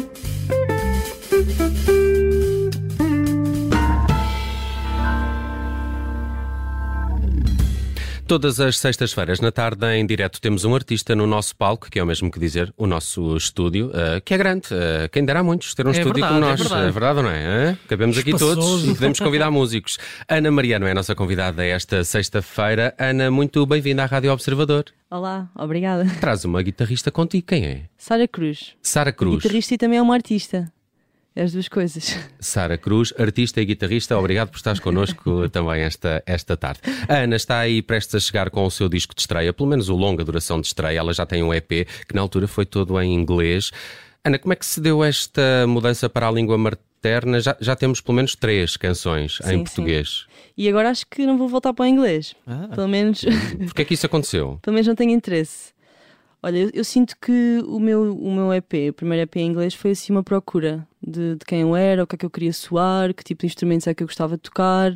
thank you Todas as sextas-feiras, na tarde, em direto, temos um artista no nosso palco, que é o mesmo que dizer, o nosso estúdio, uh, que é grande. Uh, quem dera muitos ter um É estúdio verdade, como é nós. verdade. verdade ou não é? Hã? Cabemos aqui todos e podemos convidar músicos. Ana Mariano é a nossa convidada esta sexta-feira. Ana, muito bem-vinda à Rádio Observador. Olá, obrigada. Traz uma guitarrista contigo. Quem é? Sara Cruz. Sara Cruz. Guitarrista e também é uma artista. As duas coisas. Sara Cruz, artista e guitarrista, obrigado por estares connosco também esta, esta tarde. A Ana está aí prestes a chegar com o seu disco de estreia, pelo menos o longa duração de estreia. Ela já tem um EP que na altura foi todo em inglês. Ana, como é que se deu esta mudança para a língua materna? Já, já temos pelo menos três canções Sim, em sim. português. E agora acho que não vou voltar para o inglês. Ah. Pelo menos, Porquê é que isso aconteceu? pelo menos não tenho interesse. Olha, eu, eu sinto que o meu, o meu EP, o primeiro EP em inglês, foi assim uma procura de, de quem eu era, o que é que eu queria soar, que tipo de instrumentos é que eu gostava de tocar,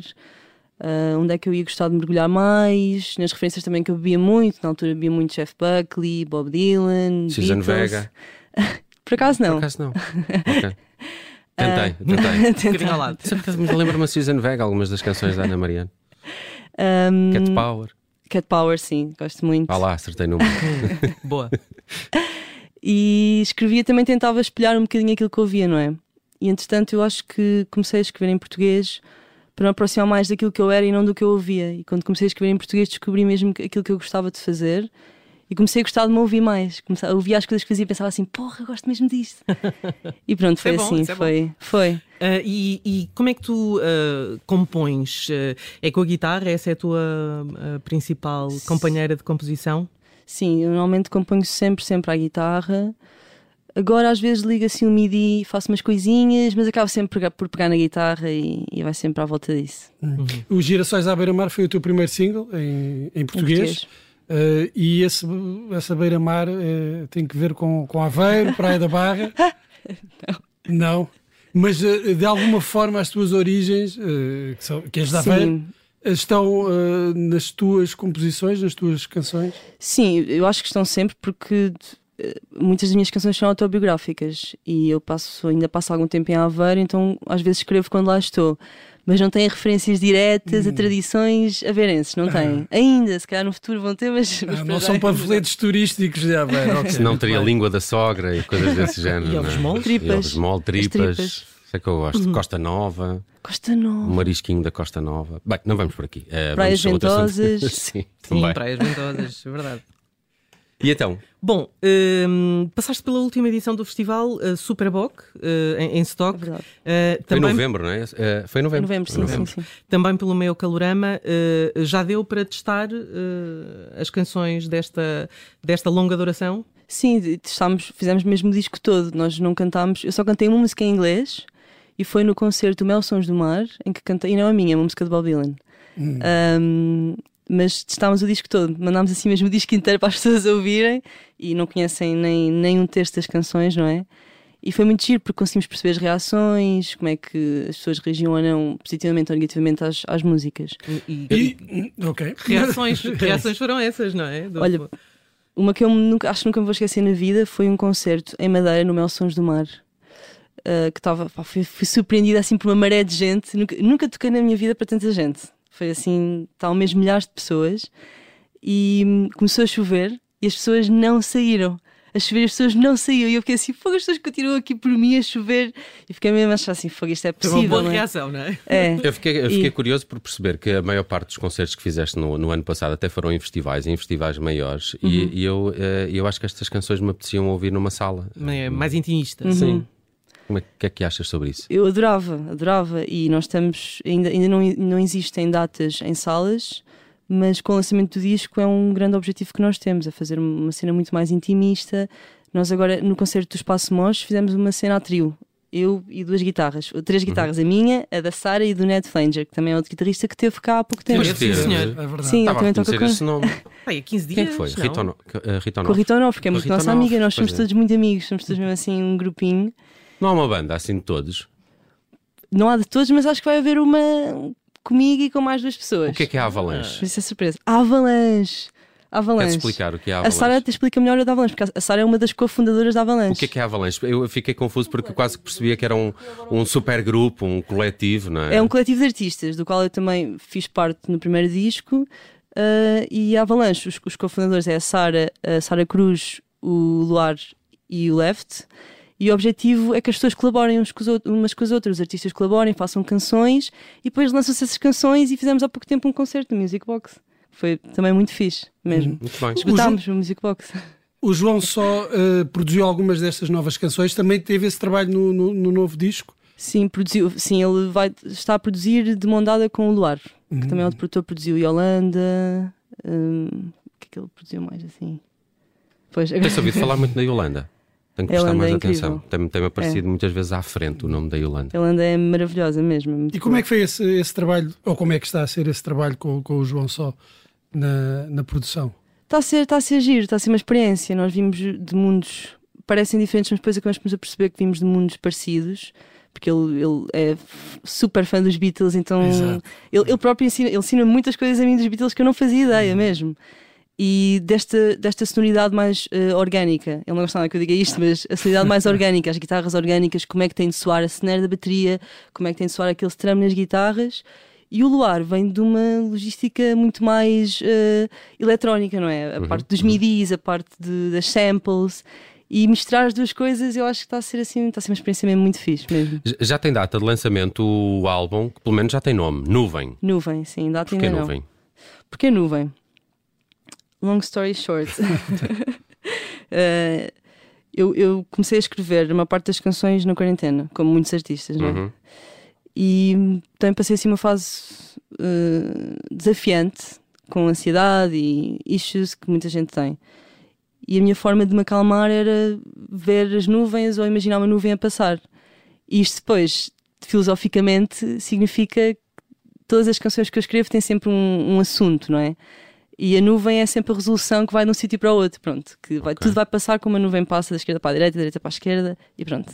ah, onde é que eu ia gostar de mergulhar mais, nas referências também que eu bebia muito, na altura bebia muito Jeff Buckley, Bob Dylan, Susan Beatles. Vega? Por acaso não. Por acaso não. Ok. Tentei, tentei. Um bocadinho ao lado. Sempre que me lembro-me a Susan Vega, algumas das canções da Ana Mariano. Um, Cat Power. Cat Power, sim, gosto muito. Ah lá, acertei numa. Boa. E escrevia também, tentava espelhar um bocadinho aquilo que eu ouvia, não é? E entretanto eu acho que comecei a escrever em português para me aproximar mais daquilo que eu era e não do que eu ouvia. E quando comecei a escrever em português descobri mesmo que- aquilo que eu gostava de fazer e comecei a gostar de me ouvir mais. Comecei a ouvir as coisas que fazia e pensava assim, porra, eu gosto mesmo disto. e pronto, Isso é foi bom, assim, é foi, foi. Ah, e, e como é que tu ah, compões? Ah, é com a guitarra? Essa é a tua principal companheira de composição? Sim, eu normalmente componho sempre, sempre à guitarra. Agora às vezes ligo assim o MIDI, faço umas coisinhas, mas acabo sempre por pegar, por pegar na guitarra e, e vai sempre à volta disso. Os Girassóis à Beira-Mar foi o teu primeiro single em, em Em português. Eh, e esse, essa Beira-Mar eh, tem que ver com, com Aveiro, Praia da Barra? Não. Mas eh, de alguma forma as tuas origens, que, são, que és de Aveiro, estão nas tuas composições, nas tuas canções? sim, eu acho que estão sempre porque muitas das minhas canções são autobiográficas e eu passo, ainda passo algum tempo em Aveiro, então às vezes escrevo quando lá estou. Mas não têm referências diretas a tradições aveirenses, não têm. Ainda, se calhar no futuro vão ter, mas. mas Ah, não já são é- panfletos turísticos de Aveiro. ok. Senão teria a bem. língua da sogra e coisas desse género. E é? ovos moles? Tripas. E ovos mole, As tripas. tripas. Isso é que eu gosto. Costa Nova, Costa o Nova. marisquinho da Costa Nova. Bem, não vamos por aqui. Eh, Praias vamos ventosas. Sim, Sim, também. praias ventosas, é verdade. E então? Bom, hum, passaste pela última edição do festival uh, Superboc uh, em, em Stock. É. Uh, Foi em também, novembro, não é? Eh, foi em novembro. Novembro, sim, sim, sim. também pelo meu calorama, uh, já deu para testar uh, as canções desta, desta longa duração? Sim, testámos, fizemos mesmo o disco todo. Nós não cantámos, eu só cantei uma música em inglês e foi no concerto Mel Sons do Mar, em que cantei, e não a minha, é uma música de Bob Dylan. Um, mas testámos o disco todo, mandámos assim mesmo o disco inteiro para as pessoas ouvirem e não conhecem nem, nem um terço das canções, não é? E foi muito giro porque conseguimos perceber as reações, como é que as pessoas reagiam ou não, positivamente ou negativamente às, às músicas. E, E, ok. reações, reações foram essas, não é? Do- Olha, Uma que eu nunca, acho que nunca me vou esquecer na vida foi um concerto em Madeira, no Mel Sons do Mar. Uh, que estava, fui, fui surpreendida assim por uma maré de gente. Nunca, nunca toquei na minha vida para tanta gente. Foi assim, mesmo milhares de pessoas e hum, começou a chover e as pessoas não saíram. A chover, as pessoas não saíram. E eu fiquei assim, fogo, as pessoas continuam aqui por mim a chover. E fiquei mesmo a achar assim, fogo, isto é Foi possível. uma boa não é? reação, não é? É. Eu fiquei, eu fiquei E- curioso por perceber que a maior parte dos concertos que fizeste no, no ano passado até foram em festivais, em festivais maiores, e, Uhum. e eu, eh, eu acho que estas canções me apeteciam ouvir numa sala. É Mais intimista. Sim. Como é que- é que achas sobre isso? Eu adorava, adorava. E nós estamos, ainda, ainda não, não existem datas em salas, mas com o lançamento do disco é um grande objetivo que nós temos, é fazer uma cena muito mais intimista. Nós agora, no concerto do Espaço Mos, fizemos uma cena a trio. Eu e duas guitarras, ou três guitarras, a minha, a da Sara e do Ned Flanger, que também é outro guitarrista que teve cá há pouco tempo. Sim, senhor. É verdade. Sim, ele Estava a também toca reconhecer com, esse nome. Há 15 dias. Quem é que foi? eh, Rita com a Onofre. Rita Onofre, que é a muito nossa amiga. Nós somos é. todos muito amigos, somos todos mesmo assim um grupinho. Não há uma banda assim de todos. Não há de todos, mas acho que vai haver uma comigo e com mais duas pessoas. O que é que é a Avalanche? Mas isso é surpresa. A Avalanche! Avalanche. Queres explicar o que é a A Avalanche? Sara te explica melhor o da Avalanche, porque a Sara é uma das cofundadoras da Avalanche. O que é que é a Avalanche? Eu fiquei confuso porque quase que percebia que era um, um super grupo, um coletivo, não é? É um coletivo de artistas, do qual eu também fiz parte no primeiro disco. eh, e a Avalanche, os, os cofundadores é a Sara, a Sara Cruz, o Luar e o Left. E o objetivo é que as pessoas colaborem uns com os outros- umas com as outras, os artistas colaborem, façam canções e depois lançam-se essas canções e fizemos há pouco tempo um concerto no Music Box. Foi também muito fixe, mesmo. Muito bem. Esgotámos o Music Box. O João só eh, produziu algumas destas novas canções, também teve esse trabalho no, no- no novo disco. Sim, produziu, sim, ele vai, está a produzir de mão dada com o Luar, que também é outro produtor, produziu Yolanda. hum, o que é que ele produziu mais assim? Pois, agora- Tens ouvido falar muito da Yolanda? Tenho que prestar mais é atenção. incrível. Tem- Tem-me aparecido muitas vezes à frente o nome da Yolanda. Yolanda é maravilhosa mesmo. é E como é que foi esse, esse trabalho, ou como é que está a ser esse trabalho com, com o João Só na, na produção? Está a ser, está a ser giro, está a ser uma experiência. Nós vimos de mundos, parecem diferentes, mas depois acabamos a perceber que vimos de mundos parecidos. Porque ele, ele é super fã dos Beatles, então Exato. ele, ele próprio ensina, ele ensina muitas coisas a mim dos Beatles que eu não fazia ideia mesmo. E desta, desta sonoridade mais eh, orgânica, ele não gosta nada que eu diga isto, mas a sonoridade mais orgânica, as guitarras orgânicas, como é que tem de soar a snare da bateria, como é que tem de soar aquele strum nas guitarras. E o Luar vem de uma logística muito mais eh, eletrónica, não é? A parte dos midis, a parte de- das samples. E misturar as duas coisas, eu acho que está a ser assim, está a ser uma experiência mesmo muito fixe mesmo. Já tem data de lançamento o álbum, que pelo menos já tem nome, Nuvem. Nuvem, sim, data Porquê ainda não. Nuvem? Porquê nuvem? Long story short. Eh, eu, eu comecei a escrever uma parte das canções na quarentena, como muitos artistas, não é? Uhum. E também passei assim uma fase eh, desafiante, com ansiedade e issues que muita gente tem. E a minha forma de me acalmar era ver as nuvens ou imaginar uma nuvem a passar. E isto depois, filosoficamente, significa que todas as canções que eu escrevo têm sempre um, um assunto, não é? E a nuvem é sempre a resolução que vai de um sítio para o outro, pronto. Que vai, Ok. Tudo vai passar como a nuvem passa da esquerda para a direita, da direita para a esquerda e pronto.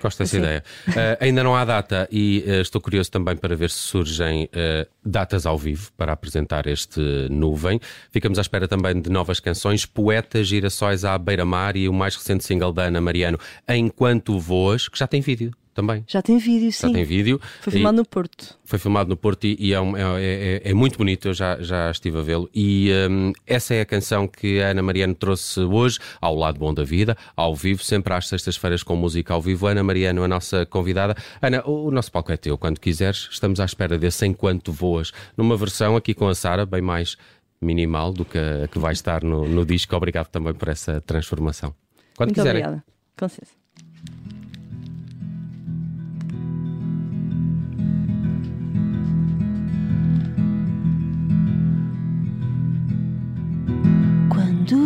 Gosto dessa Assim. ideia. Eh, ainda não há data e eh, estou curioso também para ver se surgem eh, datas ao vivo para apresentar este Nuvem. Ficamos à espera também de novas canções, Poetas, Girassóis à Beira-Mar e o mais recente single da Ana Mariano, Enquanto Voas, que já tem vídeo também. Já tem vídeo, Já sim. tem vídeo. Foi filmado no Porto. Foi filmado no Porto e, e é, um- é- é- é muito bonito, eu já, já estive a vê-lo. E hum, essa é a canção que a Ana Mariano trouxe hoje, ao lado bom da vida, ao vivo, sempre às sextas-feiras com música ao vivo. Ana Mariano, a nossa convidada. Ana, o, o nosso palco é teu, quando quiseres, estamos à espera desse Enquanto Voas, numa versão aqui com a Sara, bem mais minimal do que a que vai estar no, no disco. Obrigado também por essa transformação. Quando Muito quiserem. obrigada. Com licença.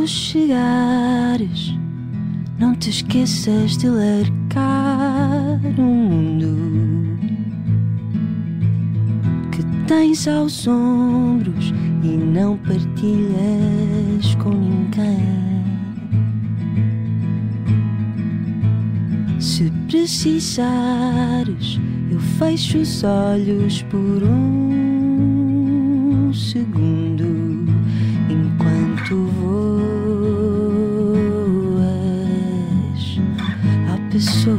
Quando chegares, não te esqueças de largar o mundo que tens aos ombros e não partilhas com ninguém. Se precisares, eu fecho os olhos por um pessoas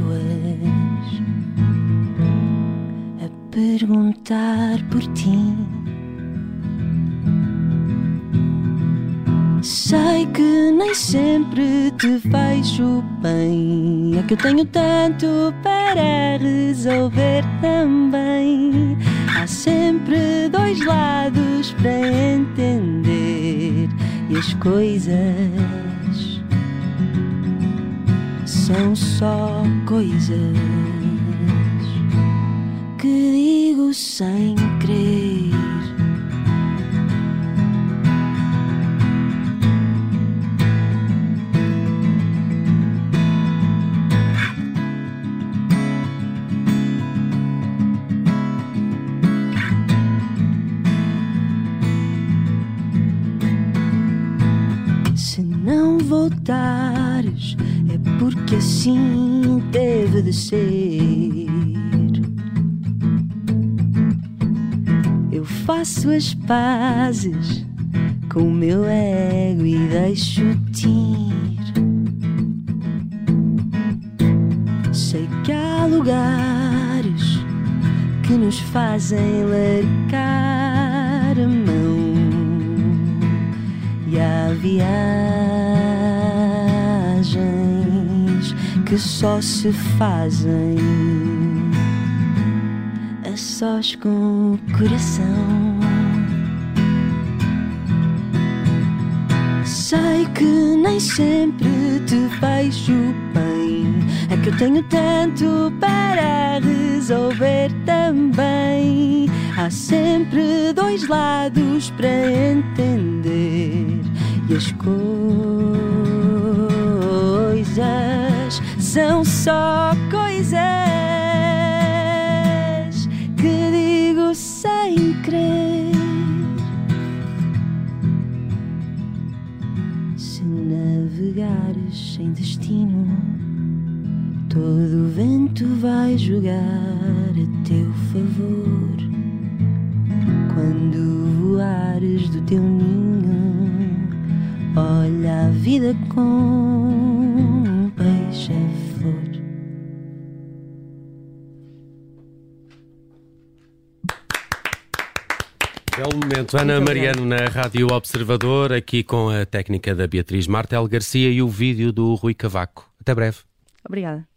a perguntar por ti. Sei que nem sempre te vejo bem. É que eu tenho tanto para resolver também. Há sempre dois lados para entender. E as coisas são só coisas que digo sem crer. Se não voltares, porque assim deve de ser. Eu faço as pazes com o meu ego e deixo-te ir. Sei que há lugares que nos fazem largar a mão e há viagens que só se fazem a sós com o coração. Sei que nem sempre te vejo bem. É que eu tenho tanto para resolver também. Há sempre dois lados para entender. E as coisas são só coisas que digo sem crer. Se navegares sem destino, todo o vento vai jogar a teu favor. Quando voares do teu ninho, olha a vida com Belo momento. Ana Mariano na Rádio Observador, aqui com a técnica da Beatriz Martel Garcia e o vídeo do Rui Cavaco. Até breve. Obrigada.